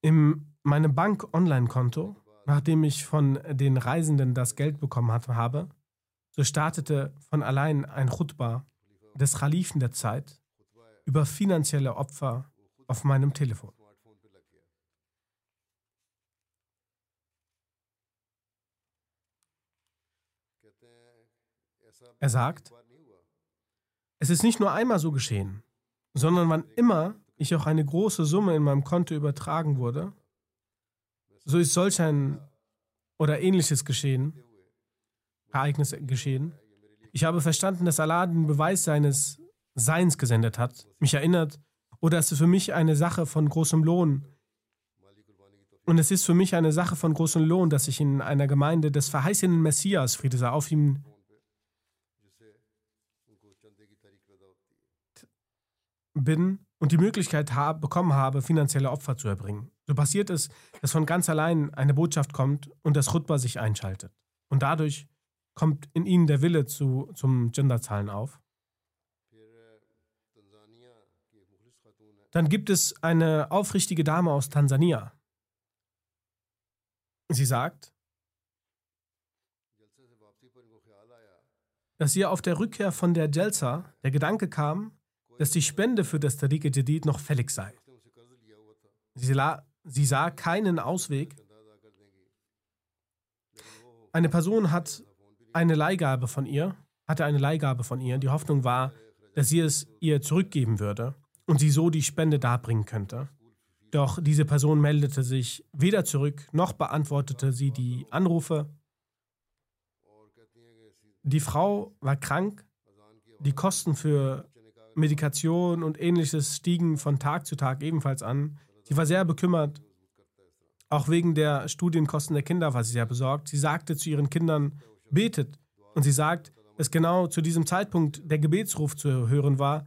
[SPEAKER 2] in meinem Bank-Online-Konto, nachdem ich von den Reisenden das Geld bekommen habe, so startete von allein ein Chutba des Khalifen der Zeit über finanzielle Opfer auf meinem Telefon. Er sagt, es ist nicht nur einmal so geschehen, sondern wann immer ich auch eine große Summe in meinem Konto übertragen wurde, so ist solch ein oder ähnliches geschehen, Ereignis geschehen. Ich habe verstanden, dass Allah den Beweis seines Seins gesendet hat, mich erinnert, oder es ist für mich eine Sache von großem Lohn. Und es ist für mich eine Sache von großem Lohn, dass ich in einer Gemeinde des verheißenen Messias, Friede sei auf ihm, bin und die Möglichkeit hab, bekommen habe, finanzielle Opfer zu erbringen. So passiert es, dass von ganz allein eine Botschaft kommt und das Chutba sich einschaltet. Und dadurch kommt in ihnen der Wille zu, zum Genderzahlen auf. Dann gibt es eine aufrichtige Dame aus Tansania. Sie sagt, dass ihr auf der Rückkehr von der Jelsa der Gedanke kam, dass die Spende für das Tariq Jadid noch fällig sei. Sie, sie sah keinen Ausweg. Eine Person hat eine Leihgabe von ihr, hatte eine Leihgabe von ihr. Die Hoffnung war, dass sie es ihr zurückgeben würde und sie so die Spende darbringen könnte. Doch diese Person meldete sich weder zurück, noch beantwortete sie die Anrufe. Die Frau war krank, die Kosten für Medikation und ähnliches stiegen von Tag zu Tag ebenfalls an. Sie war sehr bekümmert. Auch wegen der Studienkosten der Kinder war sie sehr besorgt. Sie sagte zu ihren Kindern, betet. Und sie sagt, dass genau zu diesem Zeitpunkt der Gebetsruf zu hören war.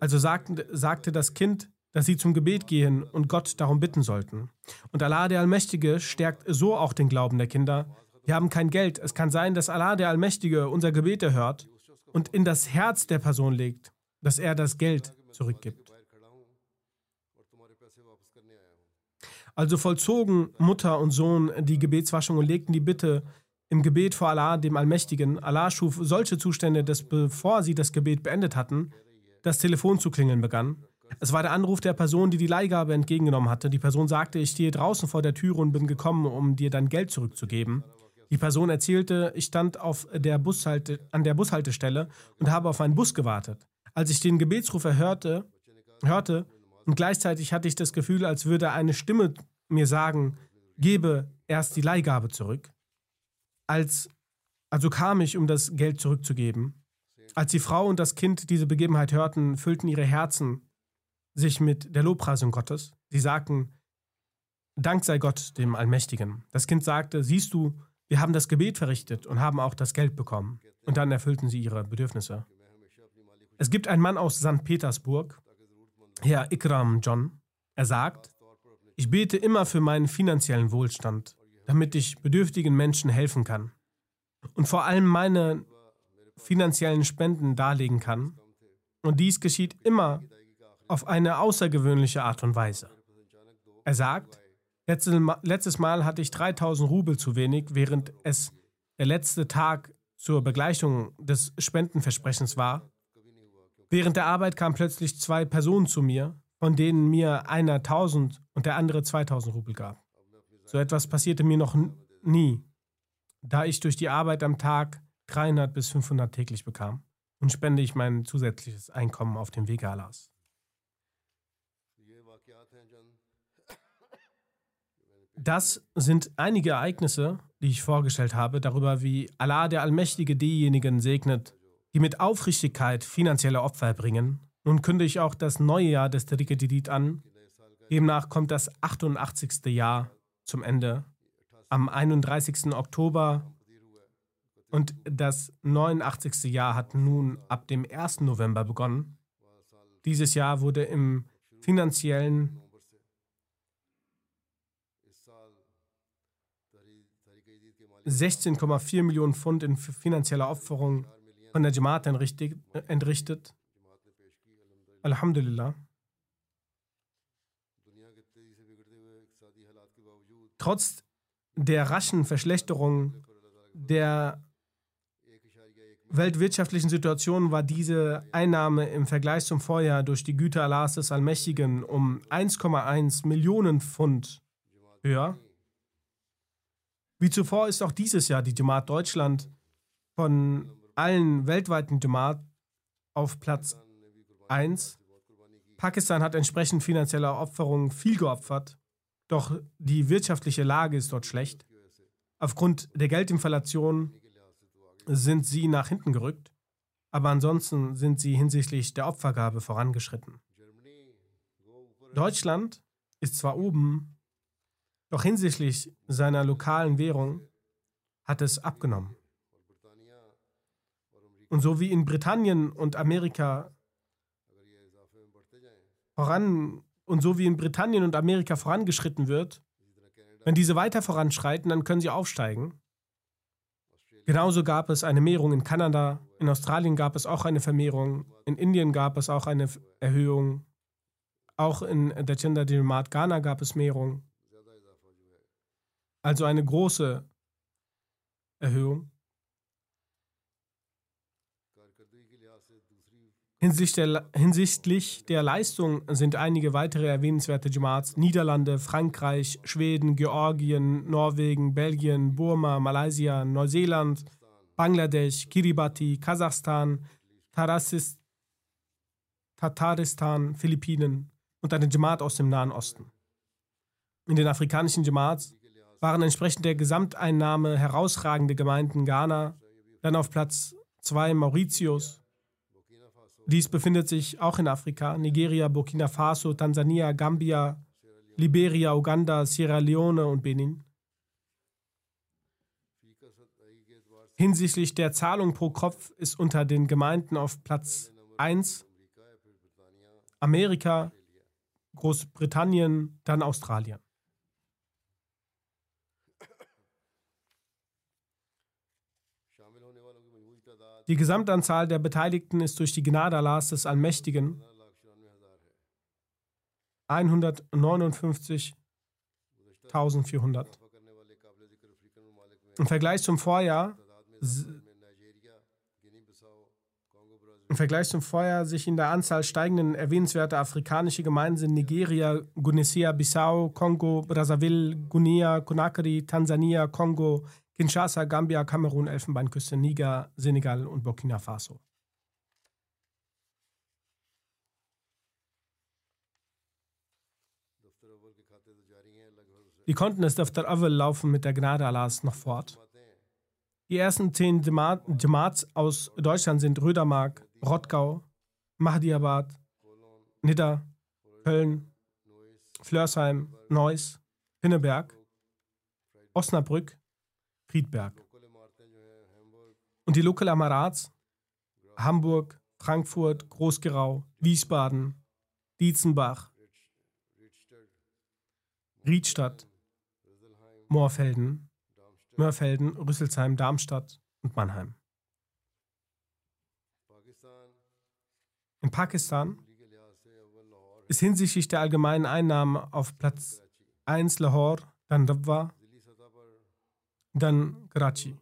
[SPEAKER 2] Also sagte, sagte das Kind, dass sie zum Gebet gehen und Gott darum bitten sollten. Und Allah der Allmächtige stärkt so auch den Glauben der Kinder. Wir haben kein Geld. Es kann sein, dass Allah der Allmächtige unser Gebet erhört und in das Herz der Person legt dass er das Geld zurückgibt. Also vollzogen Mutter und Sohn die Gebetswaschung und legten die Bitte im Gebet vor Allah, dem Allmächtigen. Allah schuf solche Zustände, dass bevor sie das Gebet beendet hatten, das Telefon zu klingeln begann. Es war der Anruf der Person, die die Leihgabe entgegengenommen hatte. Die Person sagte, ich stehe draußen vor der Türe und bin gekommen, um dir dein Geld zurückzugeben. Die Person erzählte, ich stand auf der Bushalte, an der Bushaltestelle und habe auf einen Bus gewartet. Als ich den Gebetsruf hörte, hörte und gleichzeitig hatte ich das Gefühl, als würde eine Stimme mir sagen, gebe erst die Leihgabe zurück. Als, also kam ich, um das Geld zurückzugeben. Als die Frau und das Kind diese Begebenheit hörten, füllten ihre Herzen sich mit der Lobpreisung Gottes. Sie sagten, Dank sei Gott, dem Allmächtigen. Das Kind sagte, siehst du, wir haben das Gebet verrichtet und haben auch das Geld bekommen. Und dann erfüllten sie ihre Bedürfnisse. Es gibt einen Mann aus St. Petersburg, Herr Ikram John. Er sagt, ich bete immer für meinen finanziellen Wohlstand, damit ich bedürftigen Menschen helfen kann und vor allem meine finanziellen Spenden darlegen kann. Und dies geschieht immer auf eine außergewöhnliche Art und Weise. Er sagt, letztes Mal hatte ich 3000 Rubel zu wenig, während es der letzte Tag zur Begleichung des Spendenversprechens war. Während der Arbeit kamen plötzlich zwei Personen zu mir, von denen mir einer 1000 und der andere 2000 Rubel gab. So etwas passierte mir noch nie, da ich durch die Arbeit am Tag 300 bis 500 täglich bekam. und spende ich mein zusätzliches Einkommen auf dem Wege Allahs. Das sind einige Ereignisse, die ich vorgestellt habe, darüber, wie Allah der Allmächtige diejenigen segnet, die mit Aufrichtigkeit finanzielle Opfer bringen. Nun künde ich auch das neue Jahr des Tariqat an. Demnach kommt das 88. Jahr zum Ende. Am 31. Oktober und das 89. Jahr hat nun ab dem 1. November begonnen. Dieses Jahr wurde im finanziellen 16,4 Millionen Pfund in finanzieller Opferung von der Jamaat entrichtet. Alhamdulillah. Trotz der raschen Verschlechterung der weltwirtschaftlichen Situation war diese Einnahme im Vergleich zum Vorjahr durch die Güter Allahs des Allmächtigen um 1,1 Millionen Pfund höher. Wie zuvor ist auch dieses Jahr die Jamaat Deutschland von allen weltweiten Jamaat auf Platz 1. Pakistan hat entsprechend finanzieller Opferungen viel geopfert, doch die wirtschaftliche Lage ist dort schlecht. Aufgrund der Geldinflation sind sie nach hinten gerückt, aber ansonsten sind sie hinsichtlich der Opfergabe vorangeschritten. Deutschland ist zwar oben, doch hinsichtlich seiner lokalen Währung hat es abgenommen. Und so wie in Britannien und Amerika voran und so wie in Britannien und Amerika vorangeschritten wird, wenn diese weiter voranschreiten, dann können sie aufsteigen. Genauso gab es eine Mehrung in Kanada, in Australien gab es auch eine Vermehrung, in Indien gab es auch eine Erhöhung, auch in der Gender Diplomat Ghana gab es Mehrung. Also eine große Erhöhung. Hinsichtlich der Leistung sind einige weitere erwähnenswerte Jamaats Niederlande, Frankreich, Schweden, Georgien, Norwegen, Belgien, Burma, Malaysia, Neuseeland, Bangladesch, Kiribati, Kasachstan, Tarasis, Tataristan, Philippinen und eine Jamaat aus dem Nahen Osten. In den afrikanischen Jamaats waren entsprechend der Gesamteinnahme herausragende Gemeinden Ghana, dann auf Platz 2 Mauritius, dies befindet sich auch in Afrika. Nigeria, Burkina Faso, Tansania, Gambia, Liberia, Uganda, Sierra Leone und Benin. Hinsichtlich der Zahlung pro Kopf ist unter den Gemeinden auf Platz 1 Amerika, Großbritannien, dann Australien. Die Gesamtanzahl der Beteiligten ist durch die Gnade Allahs des Allmächtigen 159.400. Im Vergleich zum Vorjahr im Vergleich zum Vorjahr sich in der Anzahl steigenden erwähnenswerte afrikanische Gemeinden sind Nigeria, Guinea, Bissau, Kongo, Brazzaville, Guinea, Conakry, Tansania, Kongo, Kinshasa, Gambia, Kamerun, Elfenbeinküste, Niger, Senegal und Burkina Faso. Die Konten des Daftar Awel laufen mit der Gnade Allahs noch fort. Die ersten zehn Jamaats aus Deutschland sind Rödermark, Rottgau, Mahdiabad, Nidda, Köln, Flörsheim, Neuss, Pinneberg, Osnabrück, Friedberg. Und die Lokal Amarats, Hamburg, Frankfurt, Großgerau, Wiesbaden, Dietzenbach, Riedstadt, Moorfelden, Mörfelden, Rüsselsheim, Darmstadt und Mannheim. In Pakistan ist hinsichtlich der allgemeinen Einnahmen auf Platz 1 Lahore, dann Rabwa, dann Karachi.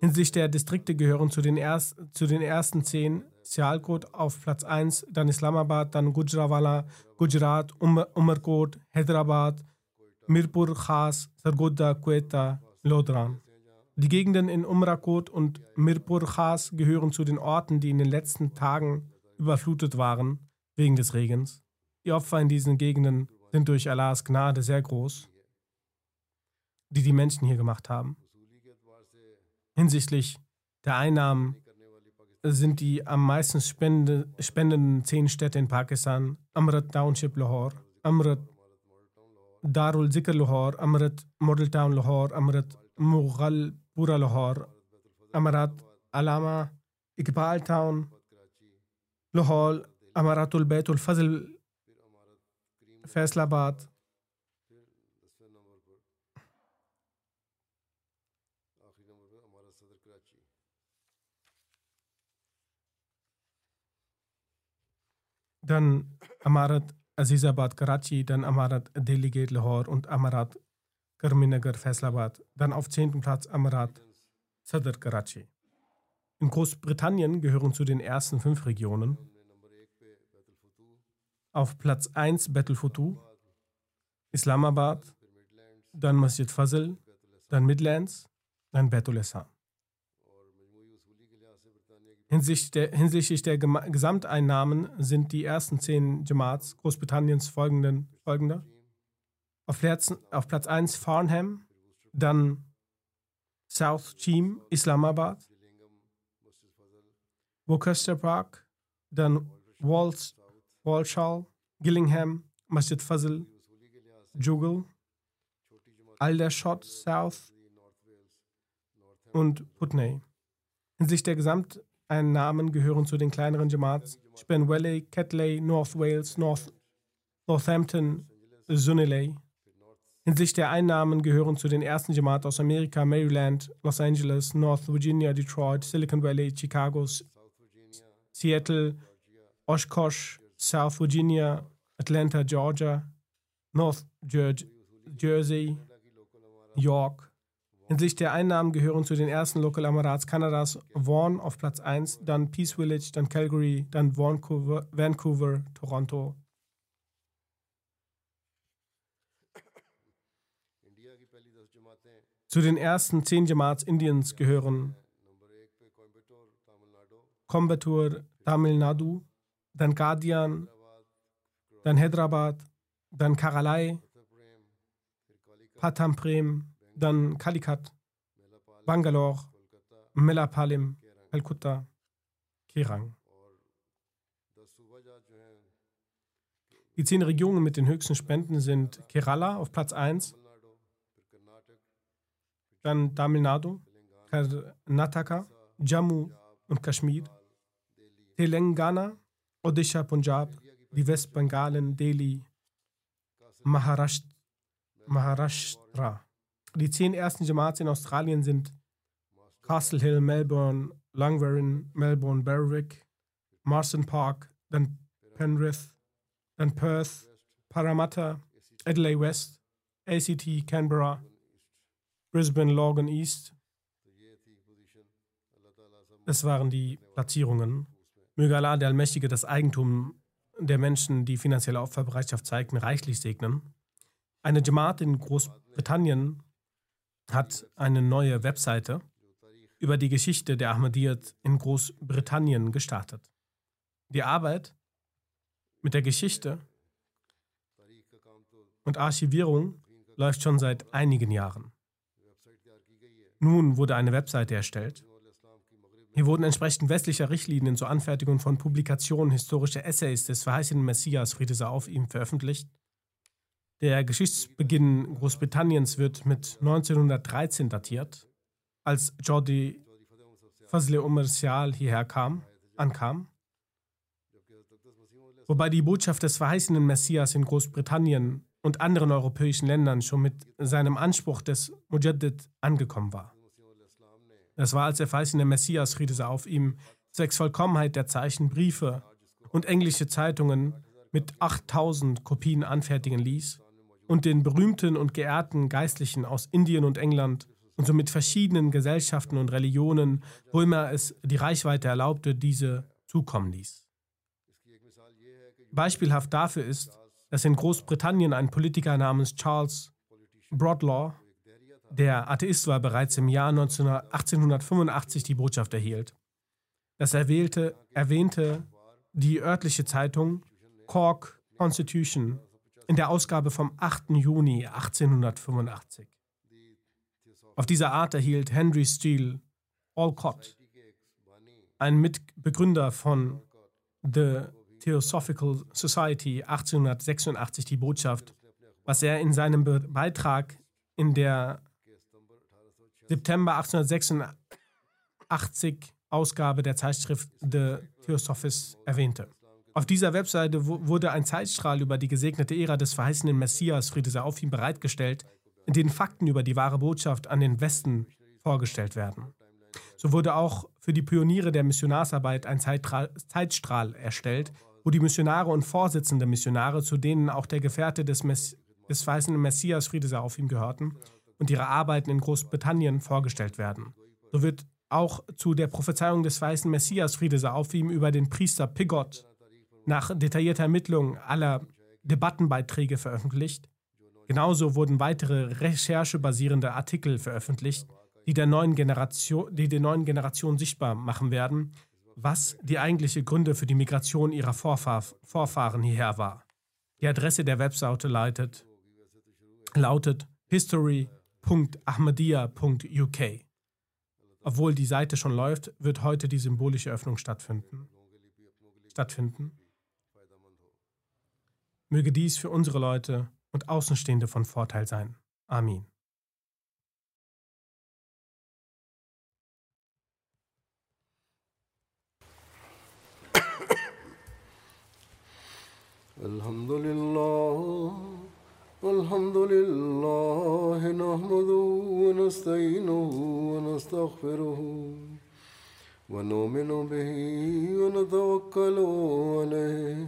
[SPEAKER 2] Hinsichtlich der Distrikte gehören zu den, erst, zu den ersten zehn Sialkot auf Platz 1, dann Islamabad, dann Gujrawala, Gujarat, Umar, Umarkot, Hyderabad, Mirpur Khas, Sargodha, Quetta, Lodran. Die Gegenden in Umrakot und Mirpur Khas gehören zu den Orten, die in den letzten Tagen überflutet waren wegen des Regens. Die Opfer in diesen Gegenden sind durch Allahs Gnade sehr groß, die die Menschen hier gemacht haben. Hinsichtlich der Einnahmen sind die am meisten spende, spendenden zehn Städte in Pakistan Amrit Township Lahore, Amrit Darul Zikr Lahore, Amrit Model Town Lahore, Amrit Mughal Pura Lahore, Amarat Alama Iqbal Town Lahore, Amaratul Baitul Fazl Faisalabad, dann Amarat Azizabad Karachi, dann Amarat Delegate Lahore und Amarat Karminagar Faisalabad. Dann auf zehnten Platz Amarat Sadr Karachi. In Großbritannien gehören zu den ersten fünf Regionen. Auf Platz 1 Battle Futu, Islamabad, dann Masjid Fazl, dann Midlands, dann Betul Essan. Hinsichtlich der, hinsichtlich der Gesamteinnahmen sind die ersten zehn Jamaats Großbritanniens folgenden, folgende. Auf Platz, auf Platz 1 Farnham, dann South Cheam, Islamabad, Worcester Park, dann Walls, Walshall, Gillingham, Masjid Fazl, Jugal, Aldershot South und Putney. Hinsichtlich der Gesamt Einnahmen gehören zu den kleineren Jamaats Spen Valley, Catley, North Wales, North, Northampton, Sunilay. Hinsichtlich der Einnahmen gehören zu den ersten Jamaat aus Amerika Maryland, Los Angeles, North Virginia, Detroit, Silicon Valley, Chicago, Seattle, Oshkosh, South Virginia, Atlanta, Georgia, North Jersey, York, Hinsichtlich der Einnahmen gehören zu den ersten Local Amarats Kanadas Vaughan auf Platz 1, dann Peace Village, dann Calgary, dann Vancouver, Vancouver Toronto. Zu den ersten zehn Jamaats Indiens gehören Coimbatore, Tamil Nadu, dann Guardian, dann Hyderabad, dann Karalai, Patamprem, dann Calicut, Bangalore, Melapalim, Calcutta, Kerang. Die zehn Regionen mit den höchsten Spenden sind Kerala auf Platz 1, dann Tamil Nadu, Karnataka, Jammu und Kashmir, Telangana, Odisha, Punjab, die Westbengalen, Delhi, Maharashtra. Die zehn ersten Jamaats in Australien sind Castle Hill, Melbourne, Langwarrin, Melbourne, Berwick, Marston Park, dann Penrith, dann Perth, Parramatta, Adelaide West, ACT, Canberra, Brisbane, Logan East. Das waren die Platzierungen. Möge Allah, der Allmächtige, das Eigentum der Menschen, die finanzielle Opferbereitschaft zeigten, reichlich segnen. Eine Jamaat in Großbritannien hat eine neue Webseite über die Geschichte der Ahmadiyyat in Großbritannien gestartet. Die Arbeit mit der Geschichte und Archivierung läuft schon seit einigen Jahren. Nun wurde eine Webseite erstellt. Hier wurden entsprechend westlicher Richtlinien zur Anfertigung von Publikationen historischer Essays des verheißenen Messias Friede sei auf ihm veröffentlicht der Geschichtsbeginn Großbritanniens wird mit 1913 datiert, als Jordi Fazle Umar Sial hierher kam, ankam. Wobei die Botschaft des verheißenen Messias in Großbritannien und anderen europäischen Ländern schon mit seinem Anspruch des Mujaddid angekommen war. Das war, als der verheißene Messias, Friede sei auf ihm, zwecks Vollkommenheit der Zeichen Briefe und englische Zeitungen mit 8000 Kopien anfertigen ließ und den berühmten und geehrten Geistlichen aus Indien und England und somit verschiedenen Gesellschaften und Religionen, wo immer es die Reichweite erlaubte, diese zukommen ließ. Beispielhaft dafür ist, dass in Großbritannien ein Politiker namens Charles Broadlaw der Atheist war, bereits im Jahr 1885 die Botschaft erhielt. Das erwählte, erwähnte die örtliche Zeitung Cork Constitution in der Ausgabe vom 8. Juni 1885. Auf diese Art erhielt Henry Steele Alcott, ein Mitbegründer von The Theosophical Society 1886 die Botschaft, was er in seinem Be Beitrag in der September 1886 Ausgabe der Zeitschrift The Theosophist erwähnte. Auf dieser Webseite wurde ein Zeitstrahl über die gesegnete Ära des verheißenen Messias, Friede sei auf ihm, bereitgestellt, in denen Fakten über die wahre Botschaft an den Westen vorgestellt werden. So wurde auch für die Pioniere der Missionarsarbeit ein Zeitstrahl erstellt, wo die Missionare und Vorsitzende Missionare, zu denen auch der Gefährte des, Mess des verheißenen Messias, Friede sei auf ihm, gehörten, und ihre Arbeiten in Großbritannien vorgestellt werden. So wird auch zu der Prophezeiung des weißen Messias, Friede sei auf ihm, über den Priester Pigott nach detaillierter Ermittlung aller Debattenbeiträge veröffentlicht. Genauso wurden weitere recherchebasierende Artikel veröffentlicht, die der neuen Generation, die der neuen Generation sichtbar machen werden, was die eigentliche Gründe für die Migration ihrer Vorfahr Vorfahren hierher war. Die Adresse der Webseite leitet, lautet history.ahmadiyya.uk. Obwohl die Seite schon läuft, wird heute die symbolische Öffnung stattfinden. stattfinden. Möge dies für unsere Leute und Außenstehende von Vorteil sein. Amin.
[SPEAKER 1] الحمد لله الحمد لله نحمده ونستعينه ونستغفره ونؤمن به ونتوكل عليه